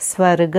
स्वर्ग